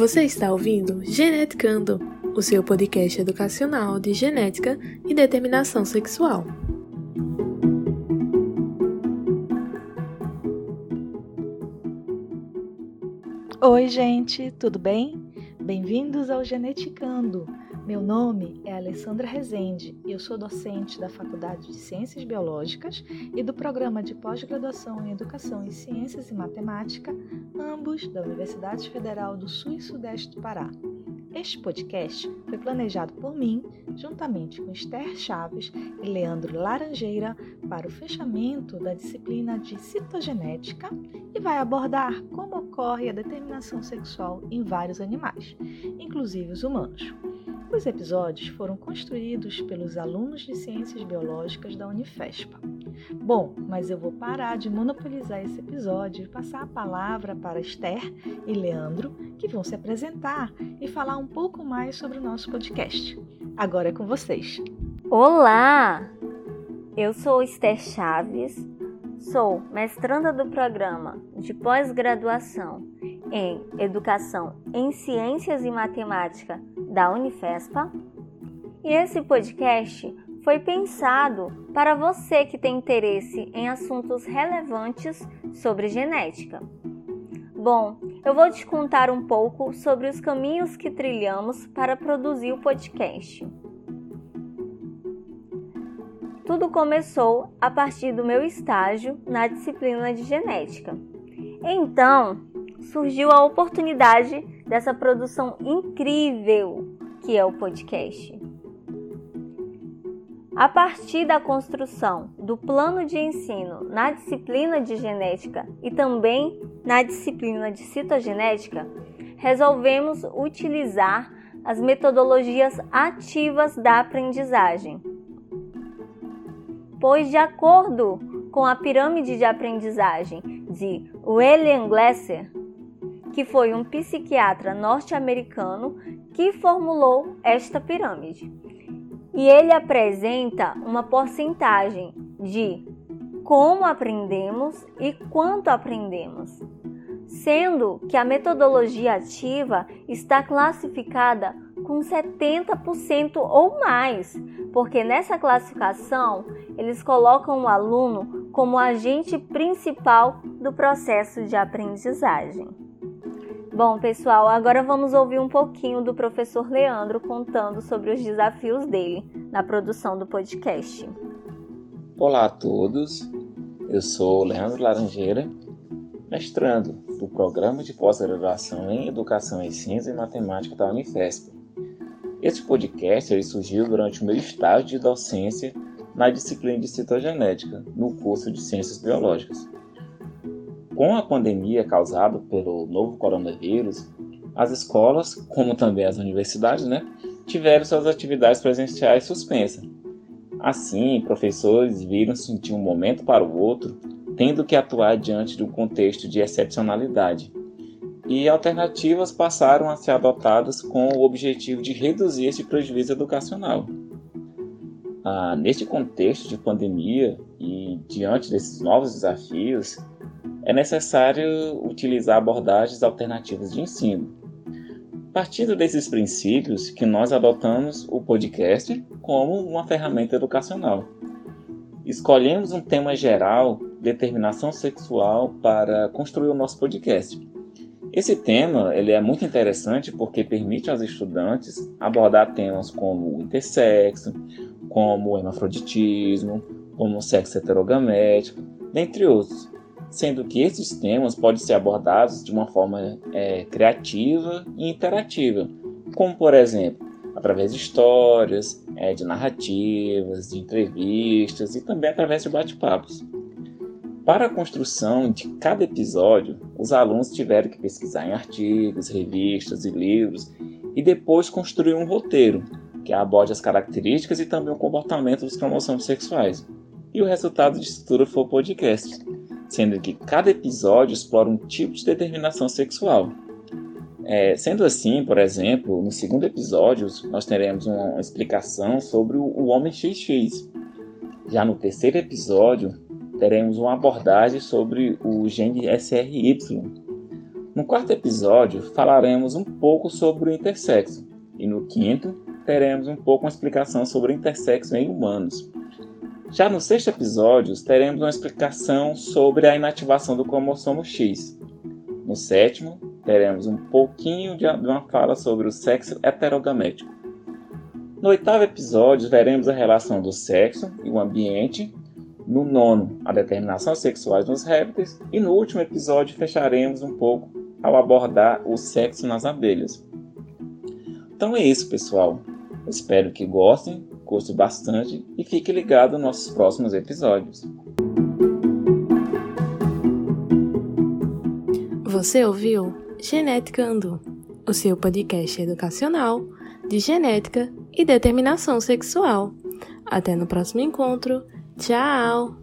Você está ouvindo Geneticando, o seu podcast educacional de genética e determinação sexual. Oi, gente, tudo bem? Bem-vindos ao Geneticando. Meu nome é Alessandra Rezende e eu sou docente da Faculdade de Ciências Biológicas e do Programa de Pós-Graduação em Educação em Ciências e Matemática, ambos da Universidade Federal do Sul e Sudeste do Pará. Este podcast foi planejado por mim, juntamente com Esther Chaves e Leandro Laranjeira, para o fechamento da disciplina de citogenética e vai abordar como ocorre a determinação sexual em vários animais, inclusive os humanos. Os episódios foram construídos pelos alunos de Ciências Biológicas da Unifespa. Bom, mas eu vou parar de monopolizar esse episódio e passar a palavra para Esther e Leandro, que vão se apresentar e falar um pouco mais sobre o nosso podcast. Agora é com vocês. Olá! Eu sou Esther Chaves, sou mestranda do programa de pós-graduação em Educação em Ciências e Matemática da Unifespa. E esse podcast foi pensado para você que tem interesse em assuntos relevantes sobre genética. Bom, eu vou te contar um pouco sobre os caminhos que trilhamos para produzir o podcast. Tudo começou a partir do meu estágio na disciplina de genética. Então, surgiu a oportunidade dessa produção incrível que é o podcast. A partir da construção do plano de ensino na disciplina de genética e também na disciplina de citogenética, resolvemos utilizar as metodologias ativas da aprendizagem. Pois, de acordo com a pirâmide de aprendizagem de William Glasser, que foi um psiquiatra norte-americano que formulou esta pirâmide. E ele apresenta uma porcentagem de como aprendemos e quanto aprendemos, sendo que a metodologia ativa está classificada com 70% ou mais, porque nessa classificação eles colocam o aluno como agente principal do processo de aprendizagem. Bom, pessoal, agora vamos ouvir um pouquinho do professor Leandro contando sobre os desafios dele na produção do podcast. Olá a todos, eu sou Leandro Laranjeira, mestrando do Programa de Pós-Graduação em Educação em Ciência e Matemática da Unifesp. Este podcast ele surgiu durante o meu estágio de docência na disciplina de citogenética, no curso de Ciências Biológicas. Com a pandemia causada pelo novo coronavírus, as escolas, como também as universidades, né, tiveram suas atividades presenciais suspensas. Assim, professores viram-se de um momento para o outro, tendo que atuar diante de um contexto de excepcionalidade. E alternativas passaram a ser adotadas com o objetivo de reduzir esse prejuízo educacional. Ah, neste contexto de pandemia e diante desses novos desafios, é necessário utilizar abordagens alternativas de ensino. Partindo desses princípios que nós adotamos o podcast como uma ferramenta educacional. Escolhemos um tema geral, determinação sexual, para construir o nosso podcast. Esse tema ele é muito interessante porque permite aos estudantes abordar temas como intersexo, como hermafroditismo, como sexo heterogamético, dentre outros, sendo que esses temas podem ser abordados de uma forma é, criativa e interativa, como por exemplo através de histórias, é, de narrativas, de entrevistas e também através de bate-papos. Para a construção de cada episódio, os alunos tiveram que pesquisar em artigos, revistas e livros e depois construir um roteiro que aborde as características e também o comportamento dos cromossomos sexuais. E o resultado disso tudo foi o podcast, sendo que cada episódio explora um tipo de determinação sexual. É, sendo assim, por exemplo, no segundo episódio nós teremos uma explicação sobre o, homem XX. Já no terceiro episódio teremos uma abordagem sobre o gene SRY. No quarto episódio, falaremos um pouco sobre o intersexo, e no quinto, teremos um pouco uma explicação sobre o intersexo em humanos. Já no sexto episódio, teremos uma explicação sobre a inativação do cromossomo X. No sétimo, teremos um pouquinho de uma fala sobre o sexo heterogamético. No oitavo episódio, veremos a relação do sexo e o ambiente. No nono, a determinação sexuais nos répteis. E no último episódio, fecharemos um pouco ao abordar o sexo nas abelhas. Então é isso, pessoal. espero que gostem curte bastante e fique ligado nos nossos próximos episódios. Você ouviu Genética Andu, o seu podcast educacional de genética e determinação sexual. Até no próximo encontro. Tchau!